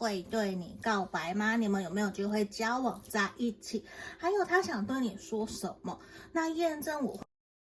会对你告白吗？你们有没有机会交往在一起？还有他想对你说什么？那验证我